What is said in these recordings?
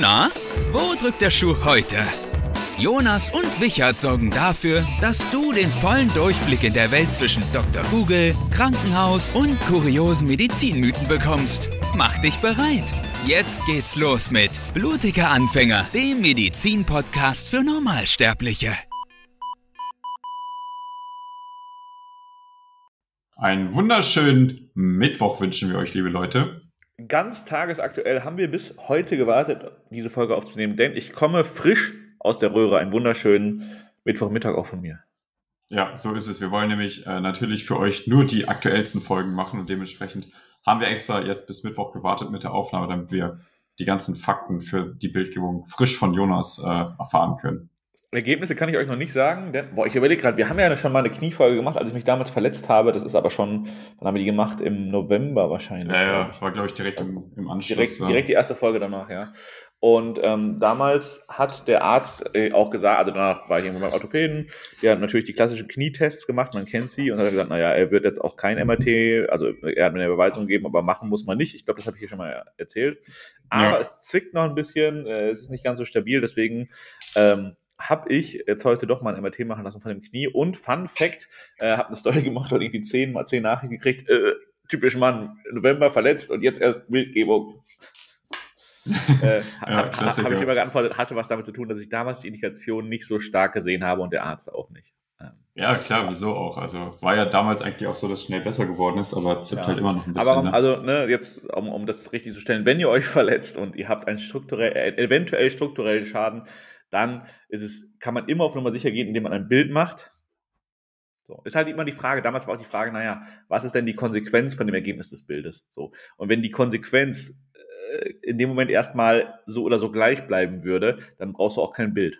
Na, wo drückt der Schuh heute? Jonas und Wichert sorgen dafür, dass du den vollen Durchblick in der Welt zwischen Dr. Google, Krankenhaus und kuriosen Medizinmythen bekommst. Mach dich bereit. Jetzt geht's los mit Blutiger Anfänger, dem Medizin-Podcast für Normalsterbliche. Einen wunderschönen Mittwoch wünschen wir euch, liebe Leute. Ganz tagesaktuell haben wir bis heute gewartet, diese Folge aufzunehmen, denn ich komme frisch aus der Röhre. Einen wunderschönen Mittwochmittag auch von mir. Ja, so ist es. Wir wollen nämlich äh, natürlich für euch nur die aktuellsten Folgen machen und dementsprechend haben wir extra jetzt bis Mittwoch gewartet mit der Aufnahme, damit wir die ganzen Fakten für die Bildgebung frisch von Jonas äh, erfahren können. Ergebnisse kann ich euch noch nicht sagen, denn, boah, ich überlege gerade, wir haben ja schon mal eine Kniefolge gemacht, als ich mich damals verletzt habe. Das ist aber schon, wann haben wir die gemacht? Im November wahrscheinlich. Ja, ja, war, glaube ich, direkt im, im Anschluss. Direkt, ja. direkt die erste Folge danach, ja. Und ähm, damals hat der Arzt äh, auch gesagt, also danach war ich irgendwann beim Orthopäden, der hat natürlich die klassischen Knietests gemacht, man kennt sie, und hat gesagt, naja, er wird jetzt auch kein MRT, also er hat mir eine Überweisung gegeben, aber machen muss man nicht. Ich glaube, das habe ich hier schon mal erzählt. Aber Ja. es zwickt noch ein bisschen, äh, es ist nicht ganz so stabil, deswegen ähm, habe ich jetzt heute doch mal ein MRT machen lassen von dem Knie. Und Fun Fact, äh, habe eine Story gemacht und irgendwie zehn mal zehn Nachrichten gekriegt. Äh, typisch Mann, November verletzt und jetzt erst Bildgebung. äh, Ja, habe ich immer geantwortet, hatte was damit zu tun, dass ich damals die Indikation nicht so stark gesehen habe und der Arzt auch nicht. Ähm, Ja, klar, wieso auch? Also war ja damals eigentlich auch so, dass es schnell besser geworden ist, aber zippt Ja. halt immer noch ein bisschen. Aber ne? also, ne, jetzt, um, um das richtig zu stellen, wenn ihr euch verletzt und ihr habt einen strukturell, äh, eventuell strukturellen Schaden, dann ist es, kann man immer auf Nummer sicher gehen, indem man ein Bild macht. So. Ist halt immer die Frage, damals war auch die Frage, naja, was ist denn die Konsequenz von dem Ergebnis des Bildes? So. Und wenn die Konsequenz äh, in dem Moment erstmal so oder so gleich bleiben würde, dann brauchst du auch kein Bild.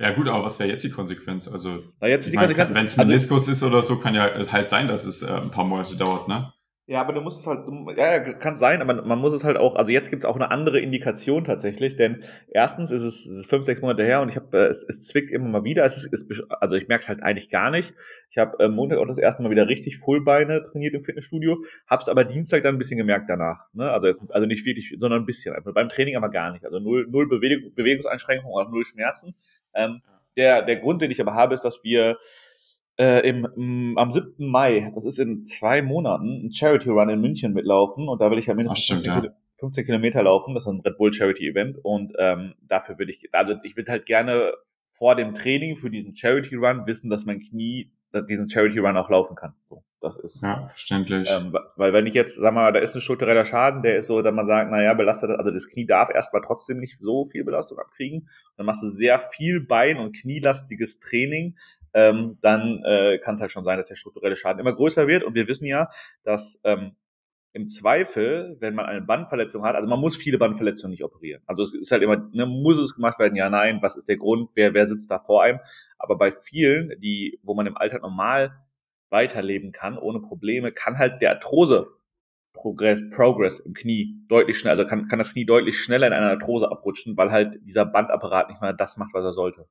ja gut, aber was wäre jetzt die Konsequenz? Also wenn es also- Meniskus ist oder so, kann ja halt sein, dass es äh, ein paar Monate dauert, ne? Ja, aber du musst es halt, ja, kann sein, aber man muss es halt auch, also jetzt gibt es auch eine andere Indikation tatsächlich, denn erstens ist es, fünf, sechs Monate her und ich habe, äh, es, es zwickt immer mal wieder, es ist, es, also ich merke es halt eigentlich gar nicht. Ich habe äh, Montag auch das erste Mal wieder richtig Fullbeine trainiert im Fitnessstudio, habe es aber Dienstag dann ein bisschen gemerkt danach, ne? also jetzt, also nicht wirklich, sondern ein bisschen, einfach beim Training aber gar nicht, also null, null Bewegung, Bewegungseinschränkungen, auch null Schmerzen. Ähm, der, der Grund, den ich aber habe, ist, dass wir äh, im, m, am 7. Mai, das ist in zwei Monaten, ein Charity Run in München mitlaufen und da will ich ja mindestens stimmt, 15, ja. Kil- 15 Kilometer laufen. Das ist ein Red Bull Charity Event und ähm, dafür will ich, also ich würde halt gerne vor dem Training für diesen Charity Run wissen, dass mein Knie diesen Charity Run auch laufen kann. So, das ist. Ja, verständlich. Ähm, weil wenn ich jetzt, sag mal, da ist ein struktureller Schaden, der ist so, dass man sagt, naja, belastet, also das Knie darf erstmal trotzdem nicht so viel Belastung abkriegen. Dann machst du sehr viel Bein- und knielastiges Training. Ähm, dann äh, kann es halt schon sein, dass der strukturelle Schaden immer größer wird. Und wir wissen ja, dass ähm, im Zweifel, wenn man eine Bandverletzung hat, also man muss viele Bandverletzungen nicht operieren. Also es ist halt immer, ne, muss es gemacht werden? Ja, nein. Was ist der Grund? Wer, wer sitzt da vor einem? Aber bei vielen, die, wo man im Alter normal weiterleben kann, ohne Probleme, kann halt der Arthrose Progress, Progress im Knie deutlich schneller, also kann, kann das Knie deutlich schneller in einer Arthrose abrutschen, weil halt dieser Bandapparat nicht mehr das macht, was er sollte.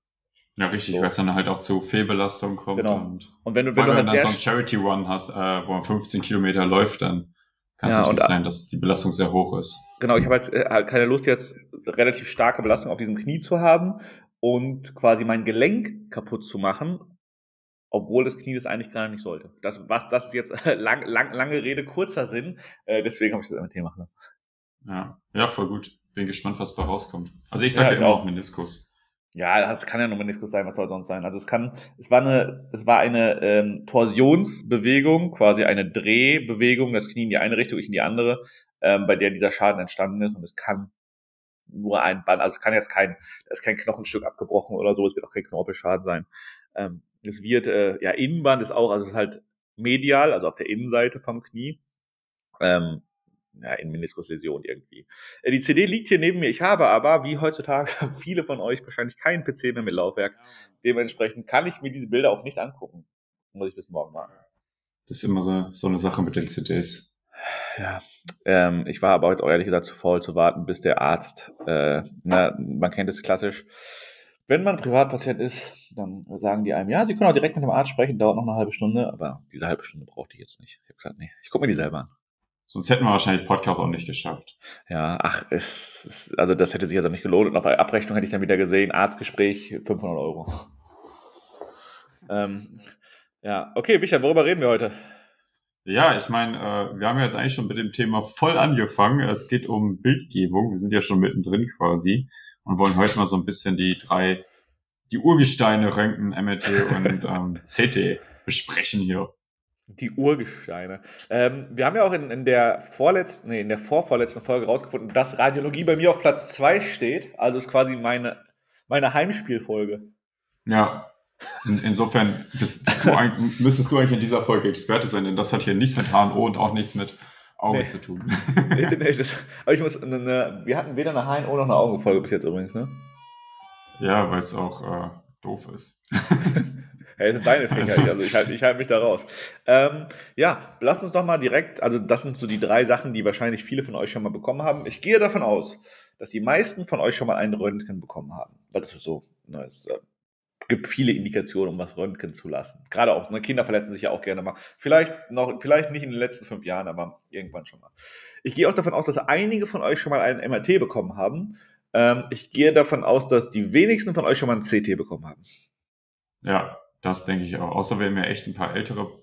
Ja, richtig, so. weil es dann halt auch zu Fehlbelastung kommt. Genau. Und Und wenn du, wenn du halt dann so einen Charity Run hast, äh, wo man 15 Kilometer läuft, dann kann es Ja, natürlich und- sein, dass die Belastung sehr hoch ist. Genau, ich habe halt, äh, halt keine Lust, jetzt relativ starke Belastung auf diesem Knie zu haben und quasi mein Gelenk kaputt zu machen, obwohl das Knie das eigentlich gar nicht sollte. Das, was, das ist jetzt lang, lang, lange Rede, kurzer Sinn. Äh, deswegen habe ich das MT machen lassen. Ja, ja, voll gut. Bin gespannt, was bei rauskommt. Also ich Ja, sage ja, ich immer auch Meniskus. Ja, das kann ja nur Meniskus sein, was soll sonst sein? Also es kann, es war eine, es war eine ähm, Torsionsbewegung, quasi eine Drehbewegung, das Knie in die eine Richtung, ich in die andere, ähm, bei der dieser Schaden entstanden ist und es kann nur ein Band, also es kann jetzt kein, da ist kein Knochenstück abgebrochen oder so, es wird auch kein Knorpelschaden sein. Ähm, es wird, äh, ja, Innenband ist auch, also es ist halt medial, also auf der Innenseite vom Knie. Ähm, ja, in Meniskusläsion irgendwie. Äh, Die CD liegt hier neben mir. Ich habe aber, wie heutzutage viele von euch, wahrscheinlich keinen PC mehr mit Laufwerk. Dementsprechend kann ich mir diese Bilder auch nicht angucken. Muss ich bis morgen machen. Das ist immer so, so eine Sache mit den CDs. Ja, ähm, ich war aber jetzt auch ehrlich gesagt zu faul zu warten, bis der Arzt, äh, na, man kennt es klassisch, wenn man Privatpatient ist, dann sagen die einem, ja, Sie können auch direkt mit dem Arzt sprechen, dauert noch eine halbe Stunde, aber diese halbe Stunde brauchte ich jetzt nicht. Ich habe gesagt, nee, ich gucke mir die selber an. Sonst hätten wir wahrscheinlich Podcast auch nicht geschafft. Ja, ach, es, es, also das hätte sich also nicht gelohnt. Und auf Abrechnung hätte ich dann wieder gesehen, Arztgespräch 500 Euro. ähm, ja, okay, Michael, worüber reden wir heute? Ja, ich meine, äh, wir haben ja jetzt eigentlich schon mit dem Thema voll angefangen. Es geht um Bildgebung. Wir sind ja schon mittendrin quasi und wollen heute mal so ein bisschen die drei, die Urgesteine Röntgen, MRT und ähm, CT besprechen hier. Die Urgesteine. Ähm, wir haben ja auch in, in der vorletzten, nee, in der vorvorletzten Folge rausgefunden, dass Radiologie bei mir auf Platz 2 steht. Also ist quasi meine, meine Heimspielfolge. Ja. In, insofern bist, bist du müsstest du eigentlich in dieser Folge Experte sein, denn das hat hier nichts mit HNO und auch nichts mit Auge nee. zu tun. nee, nee, das, aber ich muss, eine, wir hatten weder eine HNO noch eine Augenfolge bis jetzt übrigens, ne? Ja, weil es auch äh, doof ist. Hey, sind deine Finger, also, also ich halte ich halt mich da raus. Ähm, ja, lasst uns doch mal direkt, also das sind so die drei Sachen, die wahrscheinlich viele von euch schon mal bekommen haben. Ich gehe davon aus, dass die meisten von euch schon mal einen Röntgen bekommen haben. Weil das ist so, ne, es äh, gibt viele Indikationen, um was Röntgen zu lassen. Gerade auch, ne, Kinder verletzen sich ja auch gerne mal. Vielleicht noch, vielleicht nicht in den letzten fünf Jahren, aber irgendwann schon mal. Ich gehe auch davon aus, dass einige von euch schon mal einen MRT bekommen haben. Ähm, ich gehe davon aus, dass die wenigsten von euch schon mal einen CT bekommen haben. Ja, das denke ich auch. Außer wir haben ja echt ein paar ältere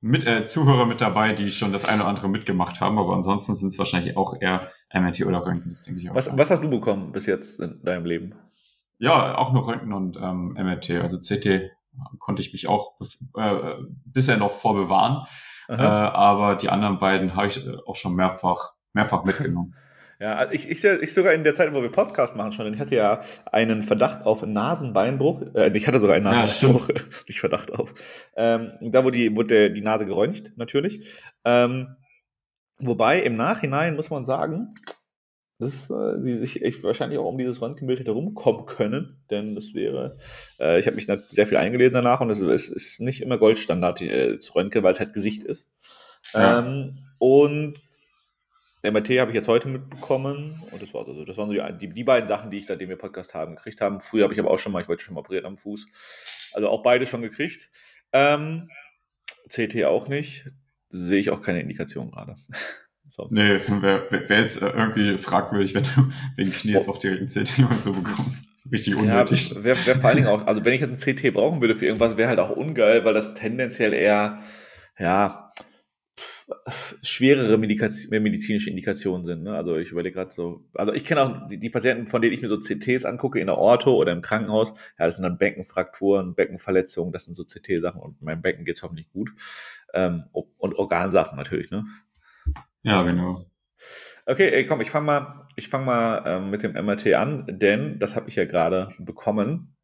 mit, äh, Zuhörer mit dabei, die schon das eine oder andere mitgemacht haben, aber ansonsten sind es wahrscheinlich auch eher MRT oder Röntgen, das denke ich auch. Was, was hast du bekommen bis jetzt in deinem Leben? Ja, auch nur Röntgen und ähm, MRT. Also CT konnte ich mich auch äh, bisher noch vorbewahren. Äh, aber die anderen beiden habe ich äh, auch schon mehrfach, mehrfach mitgenommen. Ja, also ich, ich, ich sogar in der Zeit, wo wir Podcast machen schon, ich hatte ja einen Verdacht auf Nasenbeinbruch. Äh, ich hatte sogar einen Nasenbeinbruch, ja, nicht Verdacht auf. Ähm, da wurde die, wurde die Nase geröntgt, natürlich. Ähm, wobei im Nachhinein muss man sagen, dass äh, sie sich ich, wahrscheinlich auch um dieses Röntgenbild hätte rumkommen können, denn das wäre, äh, ich habe mich sehr viel eingelesen danach und es ist, ist, nicht immer Goldstandard äh, zu röntgen, weil es halt Gesicht ist. Ja. Ähm, und MRT habe ich jetzt heute mitbekommen und das war also, das waren so die, die, beiden Sachen, die ich seitdem wir Podcast haben gekriegt haben. Früher habe ich aber auch schon mal, ich wollte schon mal operiert am Fuß. Also auch beide schon gekriegt. Ähm, CT auch nicht. Sehe ich auch keine Indikation gerade. so. Nee, wäre wär jetzt äh, irgendwie fragwürdig, wenn du wegen Knie jetzt auch direkt ein CT oder so bekommst. Richtig unnötig. Ja, wäre wär vor allen Dingen auch, also wenn ich jetzt ein CT brauchen würde für irgendwas, wäre halt auch ungeil, weil das tendenziell eher, ja, schwerere medizinische Indikationen sind. Ne? Also ich überlege gerade so, also ich kenne auch die, die, Patienten, von denen ich mir so CTs angucke in der Ortho oder im Krankenhaus, ja, das sind dann Beckenfrakturen, Beckenverletzungen, das sind so CT-Sachen und meinem Becken geht es hoffentlich gut. Ähm, und Organsachen natürlich, ne? Ja, genau. Okay, ey, komm, ich fange mal, ich fang mal ähm, mit dem MRT an, denn das habe ich ja gerade bekommen.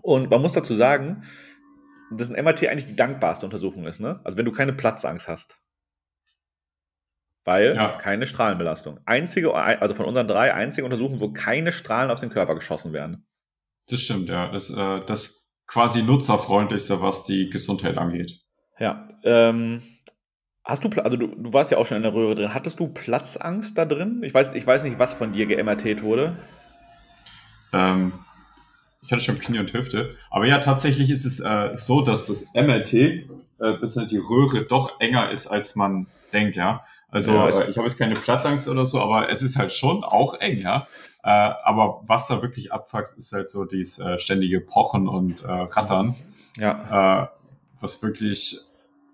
Und man muss dazu sagen, dass ein MRT eigentlich die dankbarste Untersuchung ist, ne? Also wenn du keine Platzangst hast. Weil ja. keine Strahlenbelastung. Einzige, also von unseren drei, einzige Untersuchungen, wo keine Strahlen auf den Körper geschossen werden. Das stimmt, ja. Das, äh, das quasi nutzerfreundlichste, was die Gesundheit angeht. Ja. Ähm, hast du, also du, du warst ja auch schon in der Röhre drin. Hattest du Platzangst da drin? Ich weiß, ich weiß nicht, was von dir geMRT wurde. Ähm, ich hatte schon Knie und Hüfte. Aber ja, tatsächlich ist es äh, so, dass das MRT, äh, bis die Röhre doch enger ist, als man denkt, ja. Also ja, äh, ich habe jetzt keine Platzangst oder so, aber es ist halt schon auch eng, ja. Äh, aber was da wirklich abfuckt, ist halt so dieses äh, ständige Pochen und äh, Rattern. Ja. Äh, was wirklich,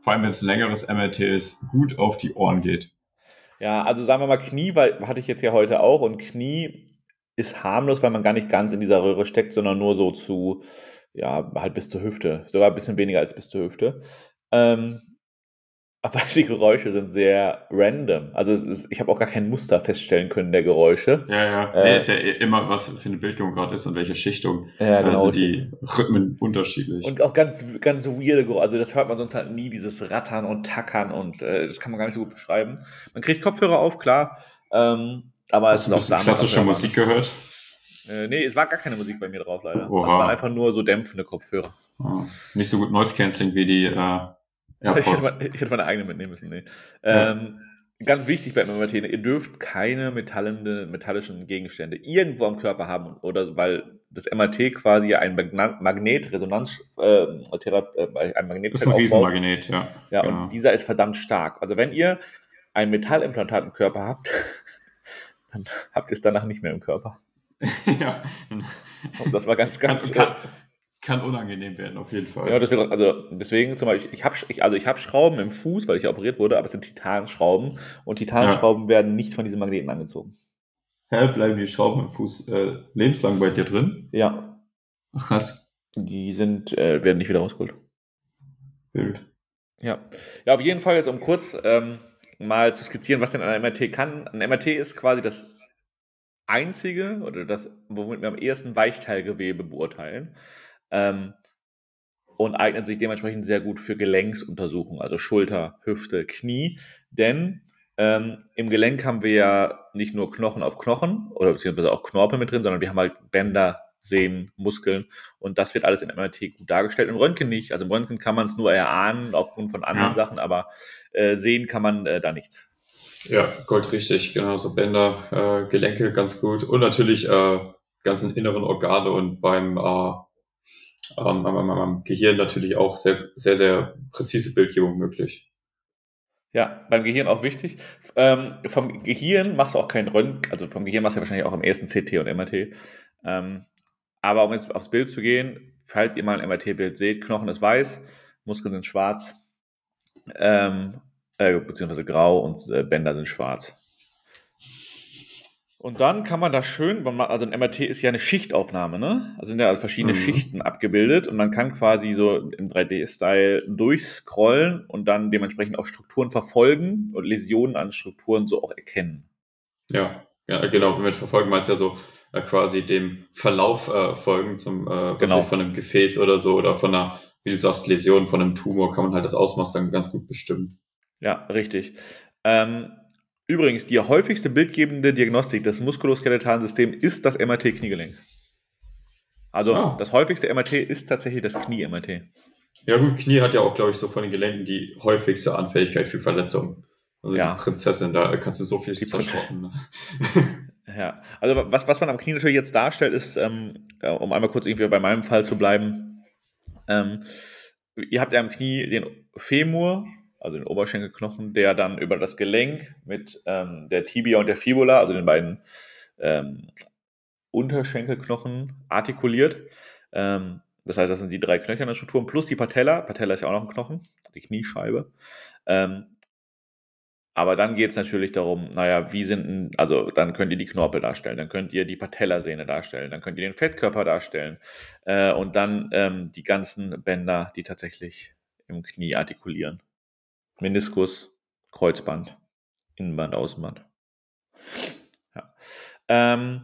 vor allem wenn es ein längeres MRT ist, gut auf die Ohren geht. Ja, also sagen wir mal Knie, weil hatte ich jetzt ja heute auch und Knie ist harmlos, weil man gar nicht ganz in dieser Röhre steckt, sondern nur so zu, ja, halt bis zur Hüfte. Sogar ein bisschen weniger als bis zur Hüfte. Ähm, aber die Geräusche sind sehr random. Also ist, ich habe auch gar kein Muster feststellen können der Geräusche. Ja, ja. Äh, nee, ist ja immer, was für eine Bildung gerade ist und welche Schichtung. Ja, genau. Also die Rhythmen unterschiedlich. Und auch ganz, ganz weirde Geräusche. Also das hört man sonst halt nie, dieses Rattern und Tackern und äh, das kann man gar nicht so gut beschreiben. Man kriegt Kopfhörer auf, klar. Ähm, aber Hast es ist auch klassische Musik gehört? Äh, nee, es war gar keine Musik bei mir drauf, leider. Oha. Es waren einfach nur so dämpfende Kopfhörer. Oh, nicht so gut Noise Cancelling wie die äh, ja, ich, hätte mal, ich hätte meine eigene mitnehmen müssen. Nee. Ja. Ähm, ganz wichtig bei MRT, ihr dürft keine metallischen Gegenstände irgendwo am Körper haben, oder weil das MRT quasi ein Magnetresonanz, äh, äh, ein Magnetfeld ist ein Riesenmagnet, ja. Ja, genau. und dieser ist verdammt stark. Also wenn ihr ein Metallimplantat im Körper habt, dann habt ihr es danach nicht mehr im Körper. ja. Und das war ganz, ganz. Kann, kann, kann, unangenehm werden, auf jeden Fall. Ja, deswegen, also deswegen zum Beispiel, ich habe ich, also ich hab Schrauben im Fuß, weil ich operiert wurde, aber es sind Titanschrauben und Titanschrauben ja. werden nicht von diesen Magneten angezogen. Hä, bleiben die Schrauben im Fuß äh, lebenslang bei dir drin? Ja. Ach, was? Die sind, äh, werden nicht wieder rausgeholt. Wild. Ja. Ja, auf jeden Fall jetzt, um kurz ähm, mal zu skizzieren, was denn ein MRT kann. Ein MRT ist quasi das einzige oder das, womit wir am ehesten Weichteilgewebe beurteilen. Ähm, und eignet sich dementsprechend sehr gut für Gelenksuntersuchungen, also Schulter, Hüfte, Knie. Denn ähm, im Gelenk haben wir ja nicht nur Knochen auf Knochen oder beziehungsweise auch Knorpel mit drin, sondern wir haben halt Bänder, Sehnen, Muskeln und das wird alles im MRT gut dargestellt. Im Röntgen nicht. Also im Röntgen kann man es nur erahnen aufgrund von anderen ja. Sachen, aber äh, sehen kann man äh, da nichts. Ja, goldrichtig, genau, so Bänder, äh, Gelenke ganz gut und natürlich äh, ganzen inneren Organe und beim äh, ähm, am Gehirn natürlich auch sehr, sehr, sehr präzise Bildgebung möglich. Ja, beim Gehirn auch wichtig. Ähm, vom Gehirn machst du auch kein Röntgen, also vom Gehirn machst du ja wahrscheinlich auch im ersten CT und MRT. Ähm, aber um jetzt aufs Bild zu gehen, falls ihr mal ein MRT-Bild seht, Knochen ist weiß, Muskeln sind schwarz, ähm, äh, beziehungsweise grau und äh, Bänder sind schwarz. Und dann kann man da schön, also ein MRT ist ja eine Schichtaufnahme, ne? Also sind ja verschiedene mhm. Schichten abgebildet und man kann quasi so im 3D-Style durchscrollen und dann dementsprechend auch Strukturen verfolgen und Läsionen an Strukturen so auch erkennen. Ja, ja genau. Mit verfolgen meinst du ja so äh, quasi dem Verlauf äh, folgen zum äh, genau. von einem Gefäß oder so oder von einer, wie du sagst, Läsion von einem Tumor kann man halt das Ausmaß dann ganz gut bestimmen. Ja, richtig. Ähm, übrigens, die häufigste bildgebende Diagnostik des muskuloskeletalen Systems ist das MRT-Kniegelenk. Also ah. das häufigste MRT ist tatsächlich das Knie-MRT. Ja gut, Knie hat ja auch, glaube ich, so von den Gelenken die häufigste Anfälligkeit für Verletzungen. Also ja. die Prinzessin, da kannst du so viel zerschossen. Ne? ja, also was, was man am Knie natürlich jetzt darstellt, ist, ähm, um einmal kurz irgendwie bei meinem Fall zu bleiben, ähm, ihr habt ja am Knie den Femur also den Oberschenkelknochen, der dann über das Gelenk mit ähm, der Tibia und der Fibula, also den beiden ähm, Unterschenkelknochen, artikuliert. Ähm, das heißt, das sind die drei knöchernen Strukturen plus die Patella. Patella ist ja auch noch ein Knochen, die Kniescheibe. Ähm, aber dann geht es natürlich darum, naja, wie sind, also dann könnt ihr die Knorpel darstellen, dann könnt ihr die Patellasehne darstellen, dann könnt ihr den Fettkörper darstellen äh, und dann ähm, die ganzen Bänder, die tatsächlich im Knie artikulieren. Meniskus, Kreuzband, Innenband, Außenband. Ja. Ähm,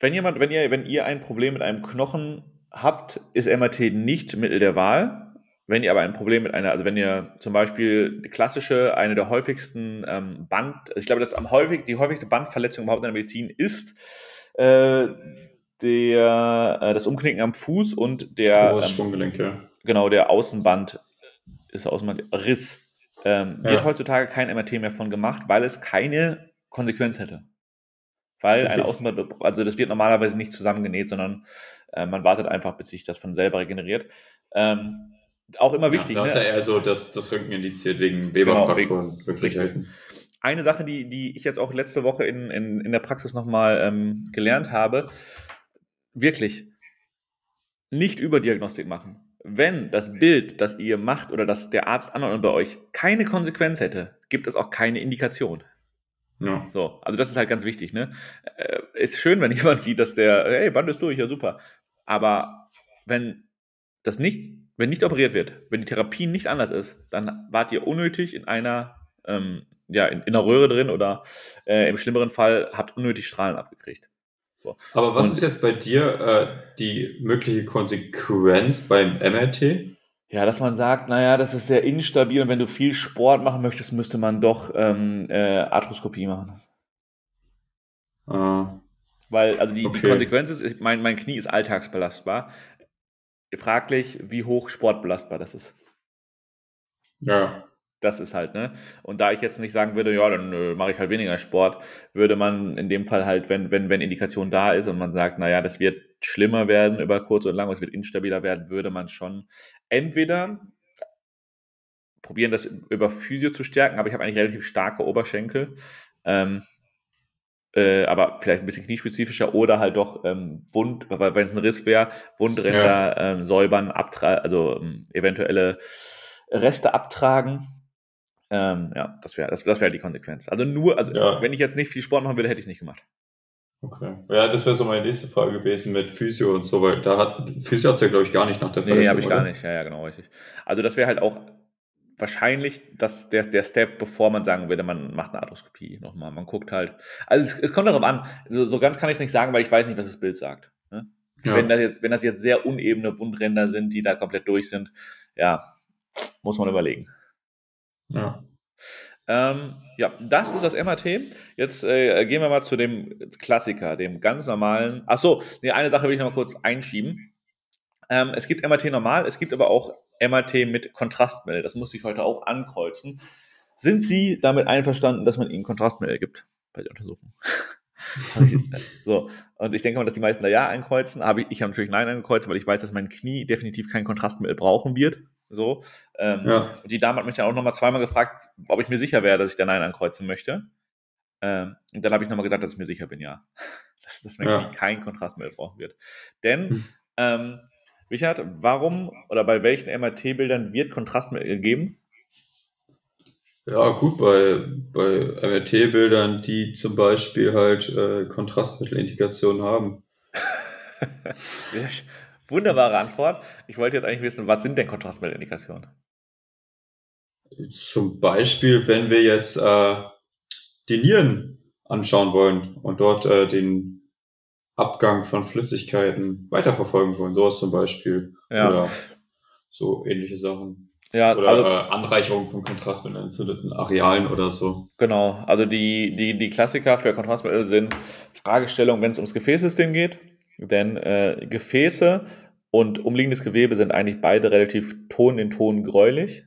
wenn jemand, wenn ihr, wenn ihr ein Problem mit einem Knochen habt, ist MRT nicht Mittel der Wahl. Wenn ihr aber ein Problem mit einer, also wenn ihr zum Beispiel die klassische, eine der häufigsten ähm, Band, also ich glaube, das am häufig, die häufigste Bandverletzung überhaupt in der Medizin ist äh, der, äh, das Umknicken am Fuß und der ähm, ja. genau der Außenband ist aus meinem Riss. Ähm, ja. Wird heutzutage kein MRT mehr von gemacht, weil es keine Konsequenz hätte. Weil ein Außenband, also das wird normalerweise nicht zusammengenäht, sondern äh, man wartet einfach, bis sich das von selber regeneriert. Ähm, auch immer wichtig. Ja, da ist ne? ja eher so, dass das Röntgen indiziert wegen Weberfrakturen genau, wirklich richtig. Eine Sache, die, die ich jetzt auch letzte Woche in, in, in der Praxis nochmal ähm, gelernt habe, wirklich nicht Überdiagnostik machen wenn das Bild, das ihr macht oder das der Arzt anordnet bei euch, keine Konsequenz hätte, gibt es auch keine Indikation. Ja. So, also das ist halt ganz wichtig, ne? Äh, ist schön, wenn jemand sieht, dass der, hey, Band ist durch, ja super. Aber wenn das nicht, wenn nicht operiert wird, wenn die Therapie nicht anders ist, dann wart ihr unnötig in einer, ähm, ja, in, in einer Röhre drin oder äh, im schlimmeren Fall habt unnötig Strahlen abgekriegt. So. Aber was und, ist jetzt bei dir äh, die mögliche Konsequenz beim MRT? Ja, dass man sagt, naja, das ist sehr instabil und wenn du viel Sport machen möchtest, müsste man doch ähm, äh, Arthroskopie machen. Ah. Weil, also die, okay. die Konsequenz ist, mein, mein Knie ist alltagsbelastbar. Fraglich, wie hoch sportbelastbar das ist. Ja. Das ist halt, ne? Und da ich jetzt nicht sagen würde, ja, dann äh, mache ich halt weniger Sport, würde man in dem Fall halt, wenn, wenn, wenn Indikation da ist und man sagt, naja, das wird schlimmer werden über kurz und lang, es wird instabiler werden, würde man schon entweder probieren, das über Physio zu stärken, aber ich habe eigentlich relativ starke Oberschenkel. Ähm, äh, aber vielleicht ein bisschen kniespezifischer oder halt doch ähm, Wund, weil wenn es ein Riss wäre, Wundränder ja. ähm, säubern, also ähm, eventuelle Reste abtragen. Ähm, ja, das wäre das, das wär die Konsequenz. Also nur, also ja. wenn ich jetzt nicht viel Sport machen würde, hätte ich es nicht gemacht. Okay. Ja, das wäre so meine nächste Frage gewesen mit Physio und so, weil da hat Physio hat ja, glaube ich, gar nicht nach der Verletzung. Nee, habe ich oder? gar nicht. Ja, ja, genau, richtig. Also das wäre halt auch wahrscheinlich das, der, der Step, bevor man sagen würde, man macht eine Arthroskopie nochmal. Man guckt halt. Also es, es kommt darauf an. So, so ganz kann ich es nicht sagen, weil ich weiß nicht, was das Bild sagt. Ne? Ja. Wenn, das jetzt, wenn das jetzt sehr unebene Wundränder sind, die da komplett durch sind, ja, muss man überlegen. Ja. Ähm, ja, das ist das MRT. Jetzt äh, gehen wir mal zu dem Klassiker, dem ganz normalen. Ach so, nee, eine Sache will ich noch mal kurz einschieben. Ähm, es gibt MRT normal, es gibt aber auch MRT mit Kontrastmittel. Das musste ich heute auch ankreuzen. Sind Sie damit einverstanden, dass man Ihnen Kontrastmittel gibt bei der Untersuchung? so, und ich denke mal, dass die meisten da Ja einkreuzen. Aber ich, ich habe natürlich Nein angekreuzt, weil ich weiß, dass mein Knie definitiv kein Kontrastmittel brauchen wird. So. Ähm, ja. Und die Dame hat mich dann auch nochmal zweimal gefragt, ob ich mir sicher wäre, dass ich da Nein ankreuzen möchte. Ähm, und dann habe ich nochmal gesagt, dass ich mir sicher bin, ja. Dass, dass mein ja. Kein Kontrastmittel brauchen wird. Denn hm. ähm, Richard, warum oder bei welchen MRT-Bildern wird Kontrastmittel gegeben? Ja, gut, bei, bei MRT-Bildern, die zum Beispiel halt äh, Kontrastmittelindikationen haben. Wunderbare Antwort. Ich wollte jetzt eigentlich wissen, was sind denn Kontrastmittelindikationen? Zum Beispiel, wenn wir jetzt äh, die Nieren anschauen wollen und dort äh, den Abgang von Flüssigkeiten weiterverfolgen wollen. Sowas zum Beispiel. Ja. Oder so ähnliche Sachen. Ja, oder also, äh, Anreicherung von Kontrastmittel entzündeten Arealen oder so. Genau, also die, die, die Klassiker für Kontrastmittel sind Fragestellungen, wenn es ums Gefäßsystem geht. Denn äh, Gefäße und umliegendes Gewebe sind eigentlich beide relativ Ton in Ton gräulich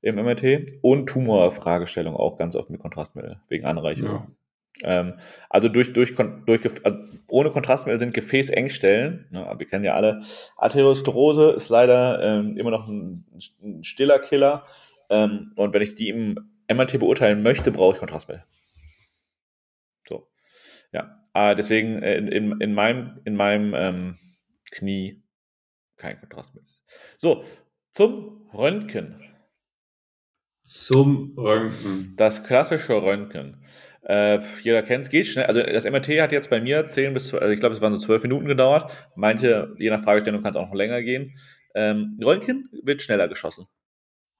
im MRT. Und Tumorfragestellungen auch ganz oft mit Kontrastmittel, wegen Anreicherung. Ja. Ähm, also durch, durch, durch also ohne Kontrastmittel sind Gefäßengstellen. Ne, wir kennen ja alle. Arteriosklerose ist leider ähm, immer noch ein, ein stiller Killer. Ähm, und wenn ich die im MRT beurteilen möchte, brauche ich Kontrastmittel. So. Ja. Äh, deswegen in, in, in meinem, in meinem ähm, Knie kein Kontrastmittel. So, zum Röntgen. Zum Röntgen. Das klassische Röntgen. Äh, jeder kennt es, geht schnell. Also das MRT hat jetzt bei mir 10 bis, also ich glaube, es waren so 12 Minuten gedauert. Manche, je nach Fragestellung, kann es auch noch länger gehen. Ähm, Röntgen wird schneller geschossen.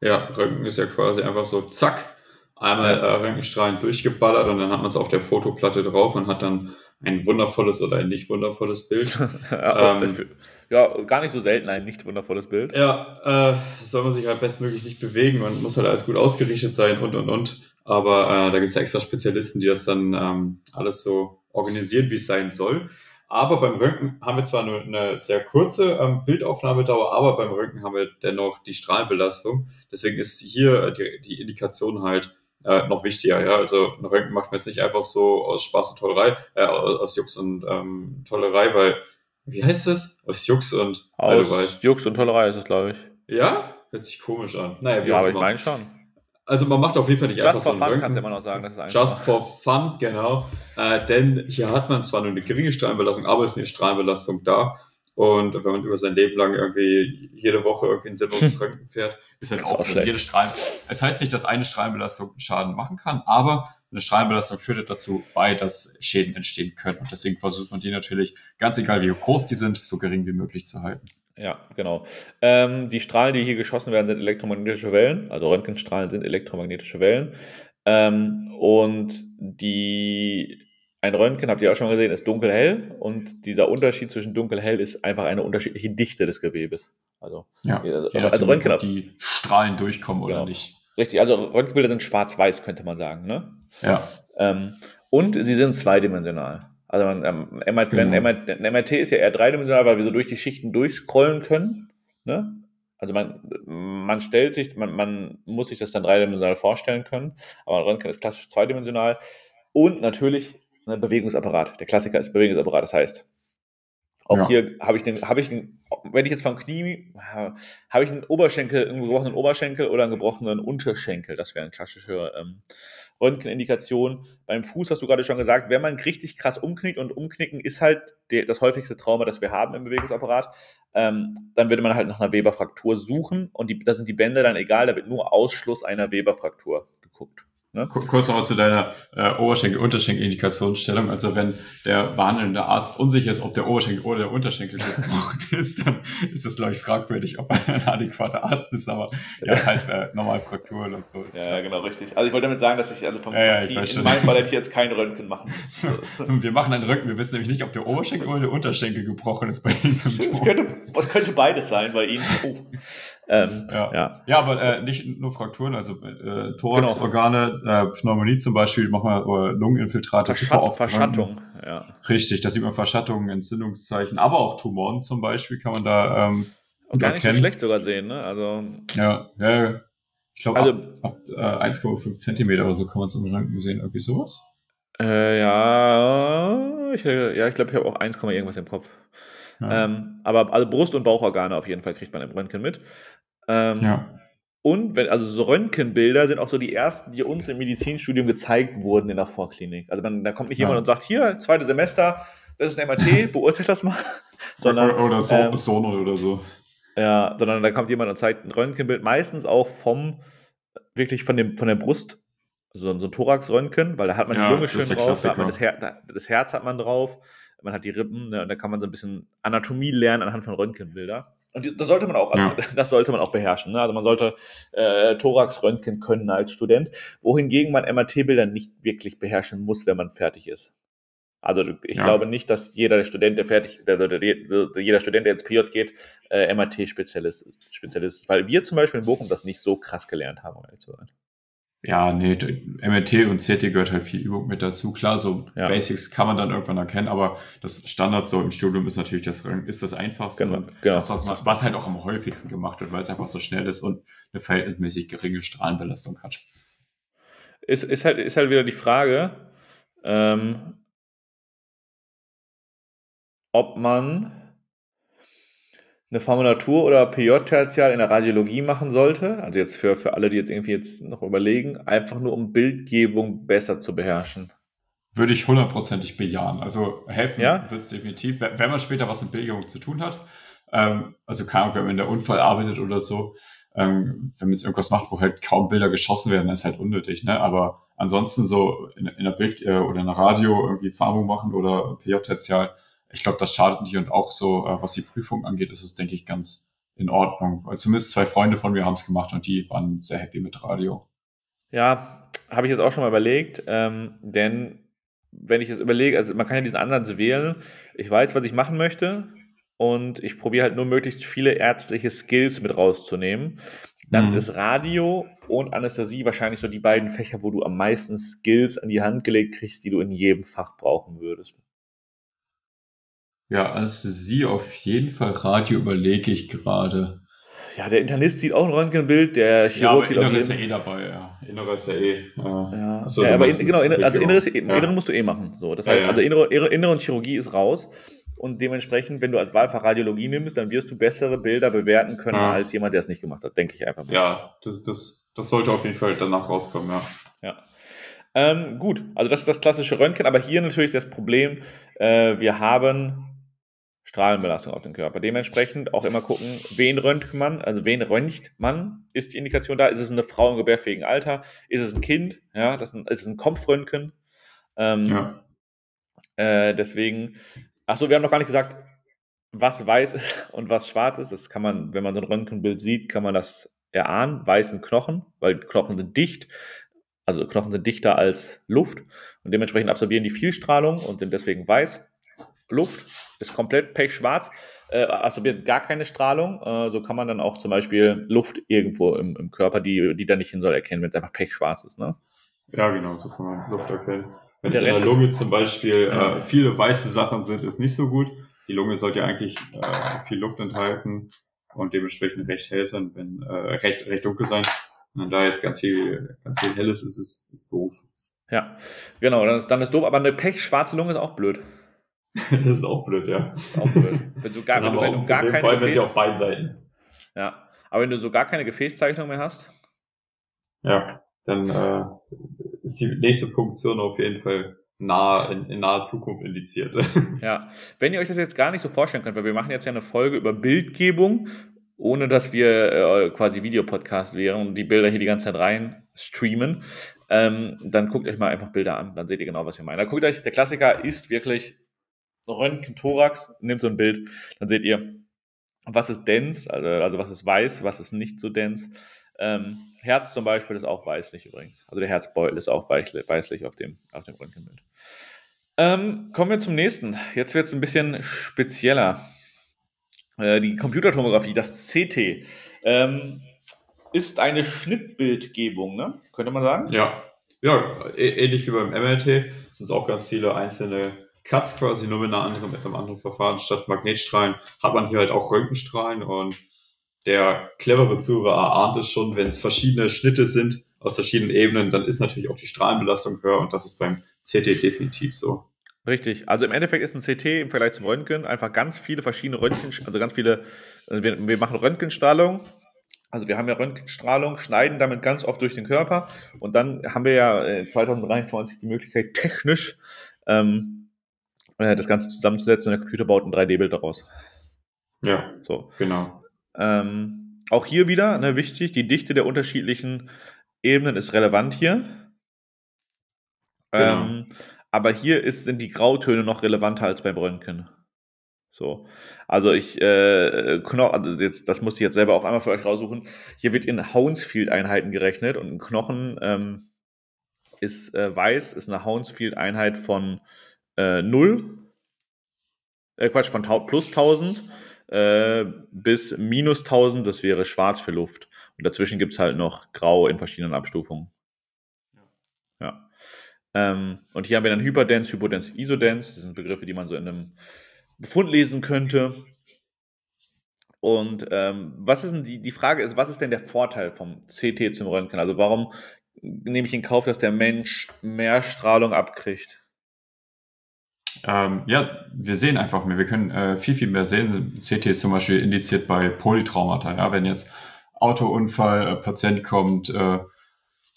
Ja, Röntgen ist ja quasi einfach so, zack, einmal äh, Röntgenstrahlen durchgeballert und dann hat man es auf der Fotoplatte drauf und hat dann ein wundervolles oder ein nicht wundervolles Bild. ja, ähm, ja, gar nicht so selten ein nicht wundervolles Bild. Ja, äh, soll man sich halt bestmöglich nicht bewegen und muss halt alles gut ausgerichtet sein und und und. Aber äh, da gibt es ja extra Spezialisten, die das dann ähm, alles so organisieren, wie es sein soll. Aber beim Röntgen haben wir zwar nur eine sehr kurze ähm, Bildaufnahmedauer, aber beim Röntgen haben wir dennoch die Strahlenbelastung. Deswegen ist hier die, die Indikation halt äh, noch wichtiger. Ja? Also ein Röntgen macht man jetzt nicht einfach so aus Spaß und Tollerei, äh, aus Jux und ähm, Tollerei, weil, wie heißt das? Aus Jux und, aus Jux und Tollerei ist es, glaube ich. Ja? Hört sich komisch an. Naja, wie ja, aber ich meine schon. Also man macht auf jeden Fall nicht Just einfach so ein fun kannst du immer noch sagen. Das ist Just for fun, genau. Äh, denn hier hat man zwar nur eine geringe Strahlenbelastung, aber es ist eine Strahlenbelastung da. Und wenn man über sein Leben lang irgendwie jede Woche irgendwie ein sinnloses Röntgen fährt, ist halt auch, auch jede Strahlen. Es heißt nicht, dass eine Strahlenbelastung Schaden machen kann, aber eine Strahlenbelastung führt dazu bei, dass Schäden entstehen können. Und deswegen versucht man die natürlich, ganz egal wie groß die sind, so gering wie möglich zu halten. Ja, genau. Ähm, die Strahlen, die hier geschossen werden, sind elektromagnetische Wellen. Also Röntgenstrahlen sind elektromagnetische Wellen. Ähm, und die, ein Röntgen, habt ihr auch schon gesehen, ist dunkelhell. Und dieser Unterschied zwischen dunkelhell ist einfach eine unterschiedliche Dichte des Gewebes. Also, ja, also, also Röntgen, ob die Strahlen durchkommen genau. oder nicht. Richtig, also Röntgenbilder sind schwarz-weiß, könnte man sagen. Ne? Ja. Ähm, und sie sind zweidimensional. Also man, ähm, MRT, genau. Ein MRT ist ja eher dreidimensional, weil wir so durch die Schichten durchscrollen können. Ne? Also man, man stellt sich, man, man muss sich das dann dreidimensional vorstellen können, aber ein Röntgen ist klassisch zweidimensional. Und natürlich ein Bewegungsapparat. Der Klassiker ist Bewegungsapparat. Das heißt, Auch ja. hier habe ich den, habe ich den, wenn ich jetzt vom Knie, habe ich einen Oberschenkel, einen gebrochenen Oberschenkel oder einen gebrochenen Unterschenkel. Das wäre eine klassische ähm, Röntgenindikation. Beim Fuß hast du gerade schon gesagt, wenn man richtig krass umknickt und umknicken ist halt der, das häufigste Trauma, das wir haben im Bewegungsapparat, ähm, dann würde man halt nach einer Weberfraktur suchen und die, da sind die Bänder dann egal, da wird nur Ausschluss einer Weberfraktur geguckt. Ne? Kurz noch zu deiner äh, Oberschenkel-Unterschenkel-Indikationsstellung. Also wenn der behandelnde Arzt unsicher ist, ob der Oberschenkel oder der Unterschenkel gebrochen ist, dann ist das, glaube ich, fragwürdig, ob er ein adäquater Arzt ist. Aber ja, halt äh, normal Frakturen und so. Ist ja, klar. genau, richtig. Also ich wollte damit sagen, dass ich also vom, ja, ja, ich in meinem Fall hätte ich jetzt kein Röntgen machen. So, wir machen ein Röntgen. Wir wissen nämlich nicht, ob der Oberschenkel oder der Unterschenkel gebrochen ist bei Ihnen zum das könnte, was könnte beides sein bei Ihnen? Oh. Ähm, ja. ja. ja, aber äh, nicht nur Frakturen, also äh, Thoraxorgane, genau. äh, Pneumonie zum Beispiel, machen wir Lungeninfiltrate Verschatt, super oft. Verschattung, ja. Richtig, da sieht man Verschattungen, Entzündungszeichen, aber auch Tumoren zum Beispiel kann man da ähm, Und gar nicht so schlecht sogar sehen, ne? Also ja, ja, ich glaube also, ab, ab äh, 1,5 Zentimeter oder so kann man es im Röntgen sehen, irgendwie sowas. Äh, ja, ich, ja, ich glaube, ich habe auch 1, irgendwas im Kopf. Ja. Ähm, aber also Brust- und Bauchorgane auf jeden Fall kriegt man im Röntgen mit. Ähm, ja. Und wenn, also so Röntgenbilder sind auch so die ersten, die uns im Medizinstudium gezeigt wurden in der Vorklinik. Also man, da kommt nicht ja. jemand und sagt, hier, zweite Semester, das ist ein MRT, beurteilt das mal. sondern, oder so, ähm, Sono oder so. Ja, sondern da kommt jemand und zeigt ein Röntgenbild, meistens auch vom, wirklich von, dem, von der Brust, so, so ein Thorax-Röntgen, weil da hat man ja, die Lunge schön drauf, da hat man das, Her da, das Herz hat man drauf, man hat die Rippen, ne, und da kann man so ein bisschen Anatomie lernen anhand von Röntgenbilder. Und das sollte man auch, ja. das sollte man auch beherrschen. Ne? Also man sollte äh, Thorax-Röntgen können als Student, wohingegen man MRT-Bilder nicht wirklich beherrschen muss, wenn man fertig ist. Also ich ja. glaube nicht, dass jeder Student, der fertig, der, der, der, jeder Student, der ins PJ geht, äh, MRT-Spezialist ist, Spezialist ist. Weil wir zum Beispiel in Bochum das nicht so krass gelernt haben, um ehrlich zu sein. Ja, nee, MRT und CT gehört halt viel Übung mit dazu. Klar, so ja. Basics kann man dann irgendwann erkennen, aber das Standard so im Studium ist natürlich das, ist das einfachste. Genau, genau. Das, was, man, was halt auch am häufigsten gemacht wird, weil es einfach so schnell ist und eine verhältnismäßig geringe Strahlenbelastung hat. Ist, ist, halt, ist halt wieder die Frage, ähm, ob man eine Formulatur oder PJ-Tertial in der Radiologie machen sollte, also jetzt für, für alle, die jetzt irgendwie jetzt noch überlegen, einfach nur um Bildgebung besser zu beherrschen. Würde ich hundertprozentig bejahen. Also helfen ja? wird es definitiv, wenn man später was mit Bildgebung zu tun hat. Ähm, also keine Ahnung, wenn man in der Unfall arbeitet oder so, ähm, wenn man jetzt irgendwas macht, wo halt kaum Bilder geschossen werden, dann ist halt unnötig. Ne? Aber ansonsten so in, in der Bild- äh, oder in der Radio irgendwie Farmung machen oder PJ-Tertial, ich glaube, das schadet nicht und auch so, äh, was die Prüfung angeht, ist es, denke ich, ganz in Ordnung. Weil zumindest zwei Freunde von mir haben es gemacht und die waren sehr happy mit Radio. Ja, habe ich jetzt auch schon mal überlegt, ähm, denn wenn ich jetzt überlege, also man kann ja diesen Ansatz wählen, ich weiß, was ich machen möchte und ich probiere halt nur möglichst viele ärztliche Skills mit rauszunehmen. Dann mhm. ist Radio und Anästhesie wahrscheinlich so die beiden Fächer, wo du am meisten Skills an die Hand gelegt kriegst, die du in jedem Fach brauchen würdest. Ja, also sie auf jeden Fall Radio überlege ich gerade. Ja, der Internist sieht auch ein Röntgenbild, der Chirurg ja, sieht auch ist ja eh dabei, ja. Innere ist ja eh. Äh, ja, also, ja aber in, genau, also Inneres, ja. Inneren musst du eh machen. So, das heißt, ja, also innere, innere und Chirurgie ist raus. Und dementsprechend, wenn du als Wahlfach Radiologie nimmst, dann wirst du bessere Bilder bewerten können als jemand, der es nicht gemacht hat, denke ich einfach mal. Ja, das, das, das sollte auf jeden Fall danach rauskommen, ja. Ja. Ähm, gut, also das ist das klassische Röntgen, aber hier natürlich das Problem, äh, wir haben Strahlenbelastung auf den Körper. Dementsprechend auch immer gucken, wen röntgt man, also wen röntgt man, ist die Indikation da, ist es eine Frau im gebärfähigen Alter, ist es ein Kind, ja, das ist ein Kopfröntgen. Ähm, ja. Äh, deswegen, achso, wir haben noch gar nicht gesagt, was weiß ist und was schwarz ist. Das kann man, wenn man so ein Röntgenbild sieht, kann man das erahnen. Weißen Knochen, weil Knochen sind dicht, also Knochen sind dichter als Luft und dementsprechend absorbieren die viel Strahlung und sind deswegen weiß. Luft ist komplett pechschwarz, äh, absorbiert gar keine Strahlung. Äh, so kann man dann auch zum Beispiel Luft irgendwo im, im Körper, die, die da nicht hin soll, erkennen, wenn es einfach pechschwarz ist. Ne? Ja, genau, so kann man Luft erkennen. Wenn es in der Lunge zum Beispiel ja. äh, viele weiße Sachen sind, ist nicht so gut. Die Lunge sollte ja eigentlich äh, viel Luft enthalten und dementsprechend recht hell sein, wenn äh, recht, recht dunkel sein. Und da jetzt ganz viel, ganz viel helles ist, ist, ist doof. Ja, genau, dann ist, dann ist doof, aber eine pechschwarze Lunge ist auch blöd. das ist auch blöd, ja. Das ist auch blöd. Wenn du gar, wenn du, wenn du gar keine Gefäß, wenn sie auf beiden Seiten. Ja, aber wenn du so gar keine Gefäßzeichnung mehr hast. Ja, dann äh, ist die nächste Funktion auf jeden Fall nah, in, in naher Zukunft indiziert. Ja, wenn ihr euch das jetzt gar nicht so vorstellen könnt, weil wir machen jetzt ja eine Folge über Bildgebung, ohne dass wir äh, quasi Videopodcast wären und die Bilder hier die ganze Zeit rein streamen, ähm, dann guckt euch mal einfach Bilder an, dann seht ihr genau, was wir meinen. Da guckt euch, der Klassiker ist wirklich Röntgen-Thorax, nehmt so ein Bild, dann seht ihr, was ist dense, also, also was ist weiß, was ist nicht so dense. Ähm, Herz zum Beispiel ist auch weißlich übrigens. Also der Herzbeutel ist auch weißlich auf dem, auf dem Röntgenbild. Ähm, kommen wir zum nächsten. Jetzt wird es ein bisschen spezieller. Äh, die Computertomographie, das CT, ähm, ist eine Schnittbildgebung, ne? Könnte man sagen? Ja. Ja, ähnlich wie beim sind es auch ganz viele einzelne Cuts quasi, nur mit, einer anderen, mit einem anderen Verfahren. Statt Magnetstrahlen hat man hier halt auch Röntgenstrahlen und der clevere Zuhörer erahnt es schon, wenn es verschiedene Schnitte sind aus verschiedenen Ebenen, dann ist natürlich auch die Strahlenbelastung höher und das ist beim CT definitiv so. Richtig. Also im Endeffekt ist ein CT im Vergleich zum Röntgen einfach ganz viele verschiedene Röntgen, also ganz viele, also wir, wir machen Röntgenstrahlung. Also wir haben ja Röntgenstrahlung, schneiden damit ganz oft durch den Körper und dann haben wir ja 2023 die Möglichkeit technisch ähm, äh, das Ganze zusammenzusetzen und der Computer baut ein 3D-Bild daraus. Ja, so. genau. Ähm, auch hier wieder ne, wichtig, die Dichte der unterschiedlichen Ebenen ist relevant hier. Genau. Ähm, aber hier ist, sind die Grautöne noch relevanter als beim Röntgen. So. Also ich, äh, Knochen, also jetzt, das musste ich jetzt selber auch einmal für euch raussuchen. Hier wird in Hounsfield-Einheiten gerechnet und ein Knochen ähm, ist äh, weiß, ist eine Hounsfield-Einheit von äh, 0, äh, Quatsch, von plus 1000 äh, bis minus 1000, das wäre schwarz für Luft. Und dazwischen gibt es halt noch grau in verschiedenen Abstufungen. Ja. Ähm, und hier haben wir dann Hyperdens, Hypodens, Isodens. Das sind Begriffe, die man so in einem Befund lesen könnte. Und ähm, was ist denn die, die Frage ist, was ist denn der Vorteil vom CT zum Röntgen? Also warum nehme ich in Kauf, dass der Mensch mehr Strahlung abkriegt? Ähm, ja, wir sehen einfach mehr. Wir können äh, viel, viel mehr sehen. CT ist zum Beispiel indiziert bei Polytraumata. Ja, wenn jetzt Autounfall, äh, Patient kommt, äh,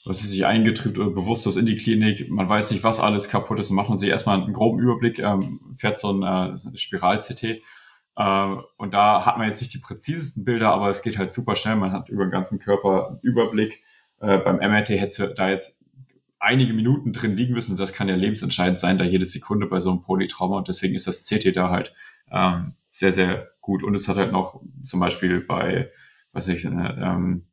was ist sich eingetrübt oder bewusstlos in die Klinik, man weiß nicht, was alles kaputt ist, und macht man sich erstmal einen groben Überblick, ähm, fährt so ein äh, Spiral-CT. Äh, und da hat man jetzt nicht die präzisesten Bilder, aber es geht halt super schnell. Man hat über den ganzen Körper einen Überblick. Äh, beim MRT hätte da jetzt einige Minuten drin liegen müssen. Und das kann ja lebensentscheidend sein, da jede Sekunde bei so einem Polytrauma. Und deswegen ist das CT da halt ähm, sehr, sehr gut. Und es hat halt noch zum Beispiel bei, was ich, äh, ähm,